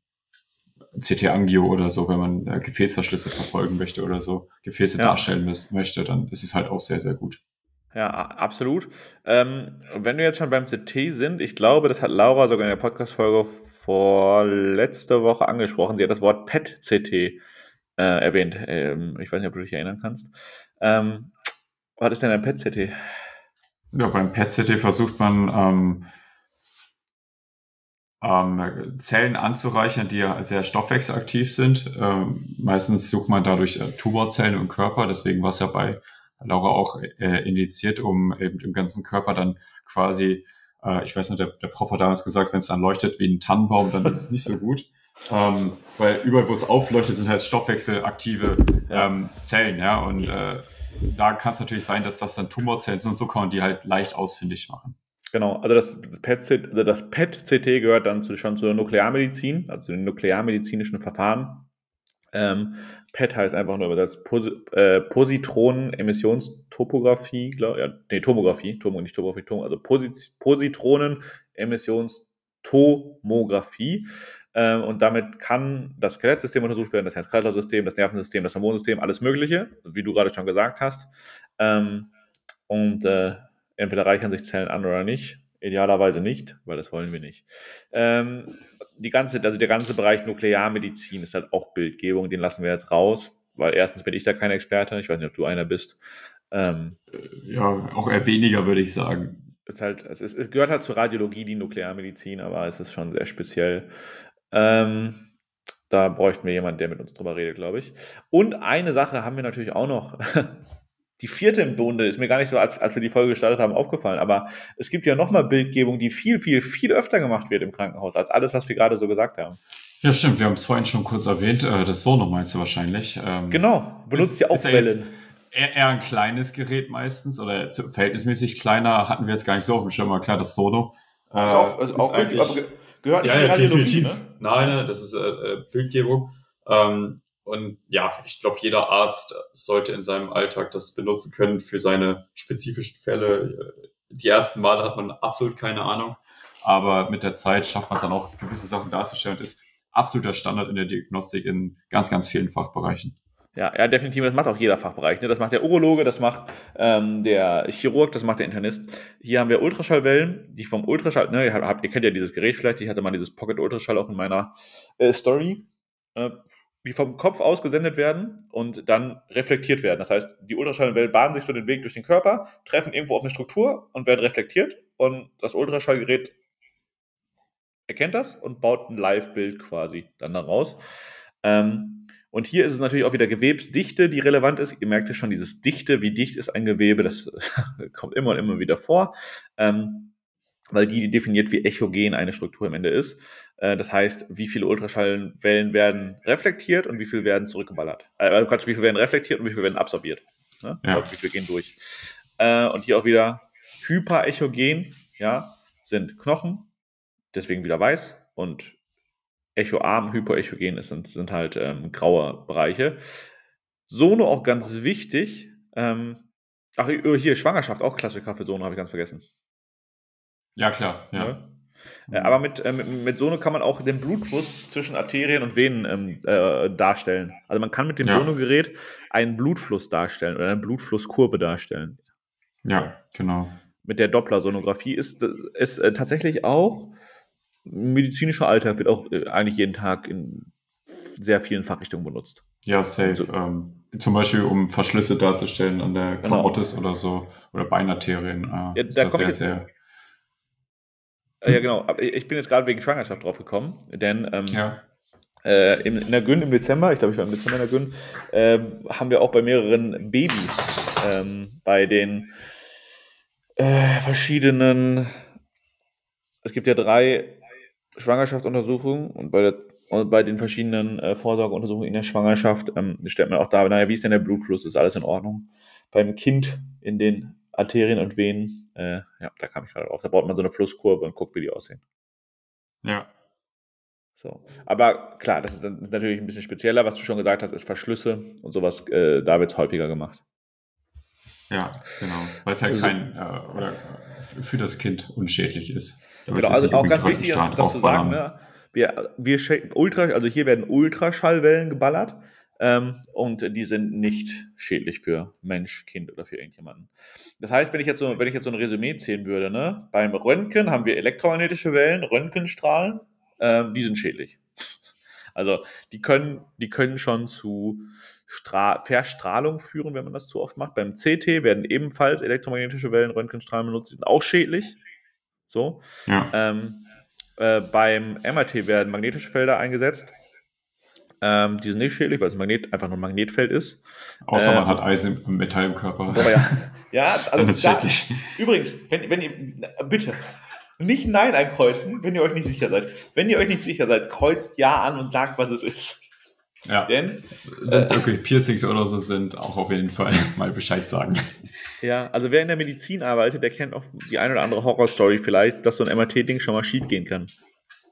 CT-Angio oder so, wenn man äh, Gefäßverschlüsse verfolgen möchte oder so, Gefäße ja. darstellen möchte, dann ist es halt auch sehr, sehr gut. Ja, absolut. Ähm, wenn wir jetzt schon beim CT sind, ich glaube, das hat Laura sogar in der Podcast-Folge vor letzter Woche angesprochen. Sie hat das Wort PET-CT äh, erwähnt. Ähm, ich weiß nicht, ob du dich erinnern kannst. Ähm, was ist denn ein PET-CT? Ja, beim PET-CT versucht man ähm, ähm, Zellen anzureichern, die ja sehr stoffwechselaktiv sind. Ähm, meistens sucht man dadurch äh, Tumorzellen im Körper, deswegen war es ja bei Laura auch äh, indiziert, um eben im ganzen Körper dann quasi, äh, ich weiß nicht, der, der Prof hat damals gesagt, wenn es dann leuchtet wie ein Tannenbaum, dann ist es nicht so gut. Ähm, weil überall, wo es aufleuchtet, sind halt stoffwechselaktive ähm, Zellen, ja. Und äh, da kann es natürlich sein, dass das dann Tumorzellen sind und so kann man die halt leicht ausfindig machen. Genau, also das PET-CT also das PET gehört dann zu, schon zur Nuklearmedizin, also zu den nuklearmedizinischen Verfahren. Ähm, PET heißt einfach nur das Pos äh, Positronen-Emissionstopographie, glaube ja, nee, Tomographie, Tom, nicht Tomographie, Tom, also Posit Positronen-Emissionstomographie. Ähm, und damit kann das Skelettsystem untersucht werden, das Herz-Kreislauf-System, das Nervensystem, das Hormonsystem, alles Mögliche, wie du gerade schon gesagt hast. Ähm, und äh, entweder reichern sich Zellen an oder nicht. Idealerweise nicht, weil das wollen wir nicht. Ähm, die ganze, also der ganze Bereich Nuklearmedizin ist halt auch Bildgebung, den lassen wir jetzt raus, weil erstens bin ich da kein Experte, ich weiß nicht, ob du einer bist. Ja, auch eher weniger, würde ich sagen. Halt, es, ist, es gehört halt zur Radiologie, die Nuklearmedizin, aber es ist schon sehr speziell. Ähm, da bräuchten wir jemanden, der mit uns drüber redet, glaube ich. Und eine Sache haben wir natürlich auch noch. die vierte im Bunde ist mir gar nicht so, als, als wir die Folge gestartet haben, aufgefallen. Aber es gibt ja nochmal Bildgebung, die viel, viel, viel öfter gemacht wird im Krankenhaus, als alles, was wir gerade so gesagt haben. Ja, stimmt. Wir haben es vorhin schon kurz erwähnt. Äh, das Sono meinst du wahrscheinlich. Ähm, genau, benutzt ja auch Wellen. Eher, eher ein kleines Gerät meistens oder verhältnismäßig kleiner hatten wir jetzt gar nicht so auf dem Schirm. Aber klar, das Sono. Äh, ist auch, ist auch wirklich, aber gehört nicht ja, ja, Radiologie, ne? Nein, nein, das ist äh, äh, Bildgebung. Ähm, und ja, ich glaube, jeder Arzt sollte in seinem Alltag das benutzen können für seine spezifischen Fälle. Die ersten Male hat man absolut keine Ahnung, aber mit der Zeit schafft man es dann auch, gewisse Sachen darzustellen und ist absoluter Standard in der Diagnostik in ganz, ganz vielen Fachbereichen. Ja, ja, definitiv. Das macht auch jeder Fachbereich. Ne? Das macht der Urologe, das macht ähm, der Chirurg, das macht der Internist. Hier haben wir Ultraschallwellen, die vom Ultraschall, ne, ihr, habt, ihr kennt ja dieses Gerät vielleicht, ich hatte mal dieses Pocket Ultraschall auch in meiner äh, Story. Äh, die vom Kopf aus gesendet werden und dann reflektiert werden. Das heißt, die Ultraschallwellen bahnen sich so den Weg durch den Körper, treffen irgendwo auf eine Struktur und werden reflektiert und das Ultraschallgerät erkennt das und baut ein Live-Bild quasi dann daraus. Ähm, und hier ist es natürlich auch wieder Gewebsdichte, die relevant ist. Ihr merkt ja schon, dieses Dichte, wie dicht ist ein Gewebe, das kommt immer und immer wieder vor. Ähm, weil die definiert, wie echogen eine Struktur am Ende ist. Äh, das heißt, wie viele Ultraschallwellen werden reflektiert und wie viel werden zurückgeballert. Äh, also Quatsch, wie viel werden reflektiert und wie viel werden absorbiert. Ne? Ja. Wie viel gehen durch. Äh, und hier auch wieder hyperechogen, ja, sind Knochen, deswegen wieder weiß und echoarm, hyperechogen sind, sind halt ähm, graue Bereiche. Sono auch ganz wichtig. Ähm, ach, hier, Schwangerschaft, auch Klassiker für Sono, habe ich ganz vergessen. Ja, klar, ja. ja. Äh, aber mit, äh, mit, mit Sono kann man auch den Blutfluss zwischen Arterien und Venen ähm, äh, darstellen. Also man kann mit dem ja. Sono-Gerät einen Blutfluss darstellen oder eine Blutflusskurve darstellen. Ja, genau. Mit der Doppler-Sonographie ist, ist äh, tatsächlich auch medizinischer Alltag, wird auch äh, eigentlich jeden Tag in sehr vielen Fachrichtungen benutzt. Ja, safe. So. Ähm, zum Beispiel, um Verschlüsse darzustellen an der genau. Karotis oder so oder Beinarterien. Äh, ja, ist da sehr, sehr äh, ja, genau. Ich bin jetzt gerade wegen Schwangerschaft drauf gekommen, denn ähm, ja. äh, in, in der Gün im Dezember, ich glaube, ich war im Dezember in der Gün, äh, haben wir auch bei mehreren Babys ähm, bei den äh, verschiedenen, es gibt ja drei Schwangerschaftsuntersuchungen und bei der und bei den verschiedenen äh, Vorsorgeuntersuchungen in der Schwangerschaft ähm, stellt man auch da, naja, wie ist denn der Blutfluss? Ist alles in Ordnung? Beim Kind in den Arterien und Venen. Äh, ja, da kam ich gerade drauf. Da baut man so eine Flusskurve und guckt, wie die aussehen. Ja. So. Aber klar, das ist, natürlich ein bisschen spezieller. Was du schon gesagt hast, ist Verschlüsse und sowas. Äh, da wird es häufiger gemacht. Ja, genau. Weil es halt also, kein, äh, oder für das Kind unschädlich ist. Genau, also auch ganz wichtig, das zu sagen, ne? wir, wir Ultra, also hier werden Ultraschallwellen geballert. Ähm, und die sind nicht schädlich für Mensch, Kind oder für irgendjemanden. Das heißt, wenn ich jetzt so, wenn ich jetzt so ein Resümee ziehen würde, ne, beim Röntgen haben wir elektromagnetische Wellen, Röntgenstrahlen, ähm, die sind schädlich. Also die können, die können schon zu Stra Verstrahlung führen, wenn man das zu oft macht. Beim CT werden ebenfalls elektromagnetische Wellen, Röntgenstrahlen benutzt, die sind auch schädlich. So. Ja. Ähm, äh, beim MRT werden magnetische Felder eingesetzt. Ähm, die sind nicht schädlich, weil es ein Magnet, einfach nur ein Magnetfeld ist. Außer ähm, man hat Eisen im Metall im Körper. Aber ja, ja also ist da, übrigens, wenn, wenn ihr, bitte, nicht Nein einkreuzen, wenn ihr euch nicht sicher seid. Wenn ihr euch nicht sicher seid, kreuzt Ja an und sagt, was es ist. Ja. Denn, wenn es äh, wirklich Piercings oder so sind, auch auf jeden Fall mal Bescheid sagen. Ja, also wer in der Medizin arbeitet, der kennt auch die eine oder andere Horrorstory vielleicht, dass so ein MRT-Ding schon mal schief gehen kann.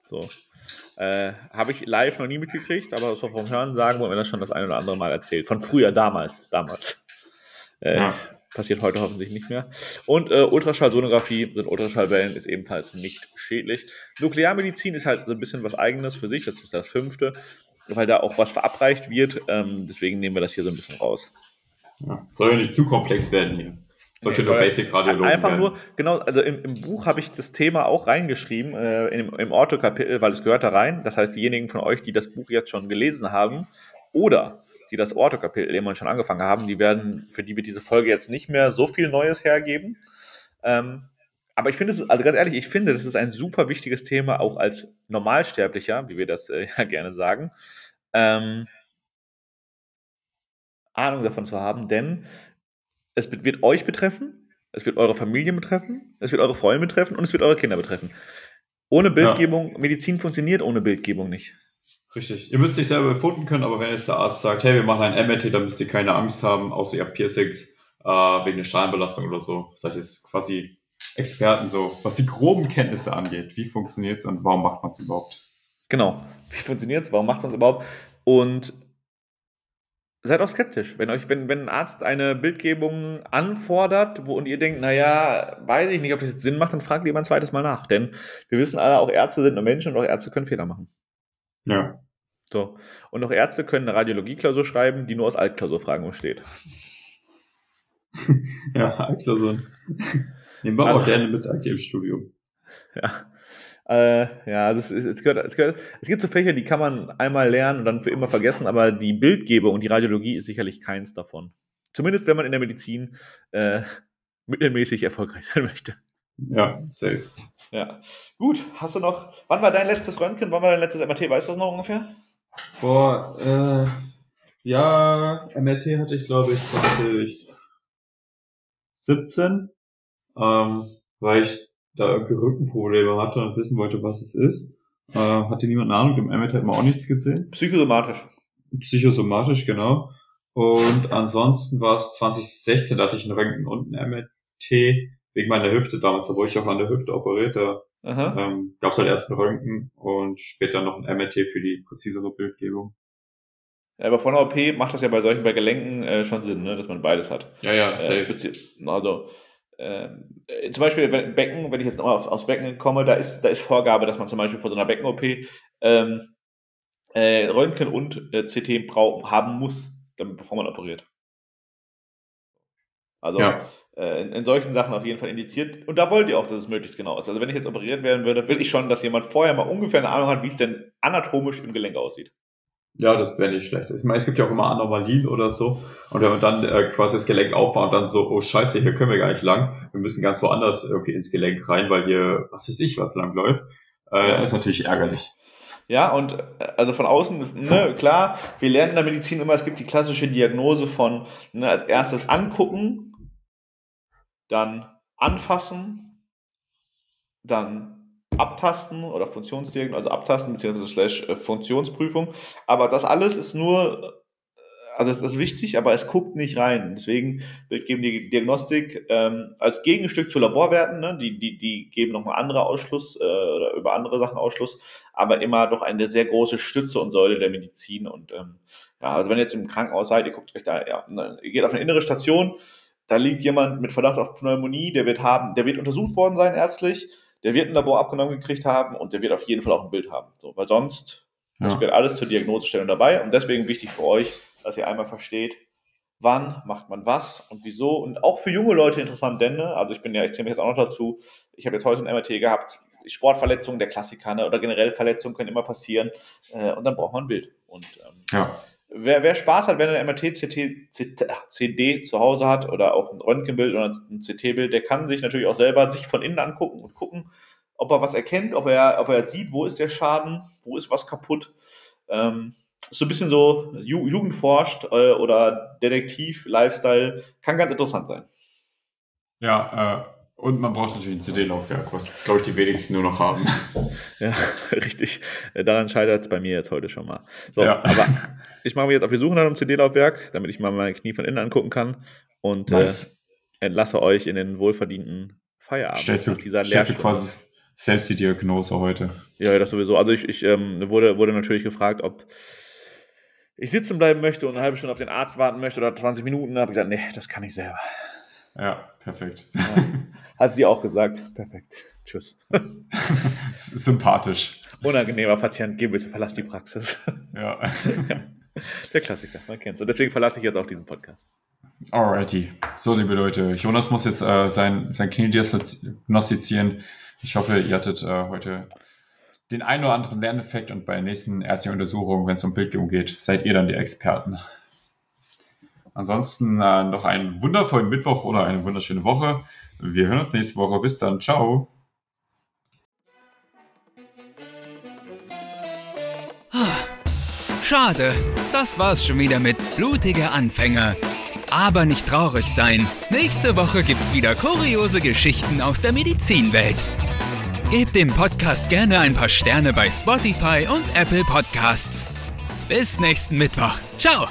So. Äh, Habe ich live noch nie mitgekriegt, aber so vom Hören sagen wurde mir das schon das ein oder andere Mal erzählt. Von früher, damals. Damals. Äh, ja. Passiert heute hoffentlich nicht mehr. Und äh, Ultraschallsonographie sind Ultraschallwellen, ist ebenfalls nicht schädlich. Nuklearmedizin ist halt so ein bisschen was Eigenes für sich, das ist das fünfte, weil da auch was verabreicht wird. Ähm, deswegen nehmen wir das hier so ein bisschen raus. Ja. Soll ja nicht zu komplex werden hier. Sollte nee, nur Basic Radiologen Einfach werden. nur, genau, also im, im Buch habe ich das Thema auch reingeschrieben, äh, im, im Ortho-Kapitel, weil es gehört da rein. Das heißt, diejenigen von euch, die das Buch jetzt schon gelesen haben oder die das Ortho-Kapitel jemand schon angefangen haben, die werden, für die wird diese Folge jetzt nicht mehr so viel Neues hergeben. Ähm, aber ich finde es, also ganz ehrlich, ich finde, das ist ein super wichtiges Thema, auch als Normalsterblicher, wie wir das äh, ja gerne sagen, ähm, Ahnung davon zu haben, denn es wird euch betreffen, es wird eure Familie betreffen, es wird eure Freunde betreffen und es wird eure Kinder betreffen. Ohne Bildgebung, ja. Medizin funktioniert ohne Bildgebung nicht. Richtig. Ihr müsst sich selber befunden können, aber wenn jetzt der Arzt sagt, hey, wir machen ein MRT, dann müsst ihr keine Angst haben, außer ihr habt Piercings äh, wegen der Strahlenbelastung oder so. Seid jetzt quasi Experten so, was die groben Kenntnisse angeht. Wie funktioniert es und warum macht man es überhaupt? Genau. Wie funktioniert es? Warum macht man es überhaupt? Und seid auch skeptisch. Wenn euch, wenn, wenn ein Arzt eine Bildgebung anfordert, wo und ihr denkt, naja, weiß ich nicht, ob das jetzt Sinn macht, dann fragt lieber ein zweites Mal nach. Denn wir wissen alle, auch Ärzte sind nur Menschen und auch Ärzte können Fehler machen. Ja. So. Und auch Ärzte können eine Radiologieklausur schreiben, die nur aus Altklausurfragen besteht. ja, Altklausuren. Nehmen wir also, auch gerne mit im Studium. Ja. Äh, ja, also es, es, gehört, es, gehört, es gibt so Fächer, die kann man einmal lernen und dann für immer vergessen, aber die Bildgebung und die Radiologie ist sicherlich keins davon. Zumindest wenn man in der Medizin äh, mittelmäßig erfolgreich sein möchte. Ja, safe. Ja. Gut, hast du noch. Wann war dein letztes Röntgen? Wann war dein letztes MRT? Weißt du das noch ungefähr? Boah, äh, ja, MRT hatte ich glaube ich 2017, ähm, weil ich da irgendwie Rückenprobleme hatte und wissen wollte, was es ist. Äh, hatte niemand eine Ahnung, im MRT hat man auch nichts gesehen. Psychosomatisch. Psychosomatisch, genau. Und ansonsten war es 2016, da hatte ich einen Röntgen und ein MRT wegen meiner Hüfte damals, da wurde ich auch an der Hüfte operiert, da ähm, gab es halt erst einen Röntgen und später noch ein MRT für die präzisere Bildgebung. Ja, aber von der OP macht das ja bei solchen, bei Gelenken äh, schon Sinn, ne, dass man beides hat. Ja, ja, safe. Äh, also, äh, zum Beispiel wenn, Becken, wenn ich jetzt nochmal aufs, aufs Becken komme, da ist, da ist Vorgabe, dass man zum Beispiel vor so einer Becken-OP ähm, äh, Röntgen und äh, CT brauch, haben muss, damit, bevor man operiert. Also ja. äh, in, in, solchen Sachen auf jeden Fall indiziert. Und da wollt ihr auch, dass es möglichst genau ist. Also wenn ich jetzt operiert werden würde, will ich schon, dass jemand vorher mal ungefähr eine Ahnung hat, wie es denn anatomisch im Gelenk aussieht. Ja, das wäre nicht schlecht. Ich meine, es gibt ja auch immer Anomalien oder so. Und wenn man dann äh, quasi das Gelenk aufbaut und dann so, oh scheiße, hier können wir gar nicht lang. Wir müssen ganz woanders irgendwie ins Gelenk rein, weil hier, was weiß ich, was lang läuft. Äh, ja. ist natürlich ärgerlich. Ja, und äh, also von außen, ne, klar, wir lernen in der Medizin immer, es gibt die klassische Diagnose von ne, als erstes angucken, dann anfassen, dann abtasten oder Funktionsdiagnose, also abtasten bzw. slash äh, Funktionsprüfung. Aber das alles ist nur, äh, also es ist wichtig, aber es guckt nicht rein. Deswegen geben die Diagnostik ähm, als Gegenstück zu Laborwerten, ne, die, die, die geben nochmal andere Ausschluss äh, oder über andere Sachen Ausschluss, aber immer doch eine sehr große Stütze und Säule der Medizin. Und ähm, ja, also wenn ihr jetzt im Krankenhaus seid, ihr guckt euch da, ja, ne, ihr geht auf eine innere Station, da liegt jemand mit Verdacht auf Pneumonie, der wird haben, der wird untersucht worden sein ärztlich, der wird ein Labor abgenommen gekriegt haben und der wird auf jeden Fall auch ein Bild haben. So, weil sonst ja. das gehört alles zur Diagnosestellung dabei und deswegen wichtig für euch, dass ihr einmal versteht, wann macht man was und wieso und auch für junge Leute interessant, denn, ne, also ich bin ja, ich zähle mich jetzt auch noch dazu, ich habe jetzt heute ein MRT gehabt, Sportverletzungen, der Klassiker, ne, oder generell Verletzungen können immer passieren äh, und dann braucht man ein Bild. Und ähm, ja. Wer, wer Spaß hat, wenn er ein MRT-CD zu Hause hat oder auch ein Röntgenbild oder ein CT-Bild, der kann sich natürlich auch selber sich von innen angucken und gucken, ob er was erkennt, ob er, ob er sieht, wo ist der Schaden, wo ist was kaputt. Ähm, so ein bisschen so Ju Jugend forscht äh, oder Detektiv, Lifestyle, kann ganz interessant sein. Ja, äh, und man braucht natürlich ein CD-Laufwerk, was, glaube ich, die wenigsten nur noch haben. ja, richtig. Daran scheitert es bei mir jetzt heute schon mal. So, ja. aber ich mache mich jetzt auf die Suche nach einem CD-Laufwerk, damit ich mal meine Knie von innen angucken kann und äh, nice. äh, entlasse euch in den wohlverdienten Feierabend. Stellst du, dieser stellst du quasi selbst die Diagnose heute? Ja, das sowieso. Also ich, ich ähm, wurde, wurde natürlich gefragt, ob ich sitzen bleiben möchte und eine halbe Stunde auf den Arzt warten möchte oder 20 Minuten. Da habe ich gesagt, nee, das kann ich selber. Ja, perfekt. Ja. Hat sie auch gesagt. Perfekt. Tschüss. Sympathisch. Unangenehmer Patient, geh bitte, verlass die Praxis. Ja. ja. Der Klassiker, man kennt es. Und deswegen verlasse ich jetzt auch diesen Podcast. Alrighty. So, liebe Leute, Jonas muss jetzt äh, sein, sein Knie diagnostizieren. Ich hoffe, ihr hattet äh, heute den einen oder anderen Lerneffekt und bei der nächsten ärztlichen Untersuchung, wenn es um Bildgebung geht, seid ihr dann die Experten. Ansonsten äh, noch einen wundervollen Mittwoch oder eine wunderschöne Woche. Wir hören uns nächste Woche. Bis dann. Ciao. Schade, das war's schon wieder mit Blutige Anfänger Aber nicht traurig sein. Nächste Woche gibt's wieder kuriose Geschichten aus der Medizinwelt. Gebt dem Podcast gerne ein paar Sterne bei Spotify und Apple Podcasts. Bis nächsten Mittwoch. Ciao!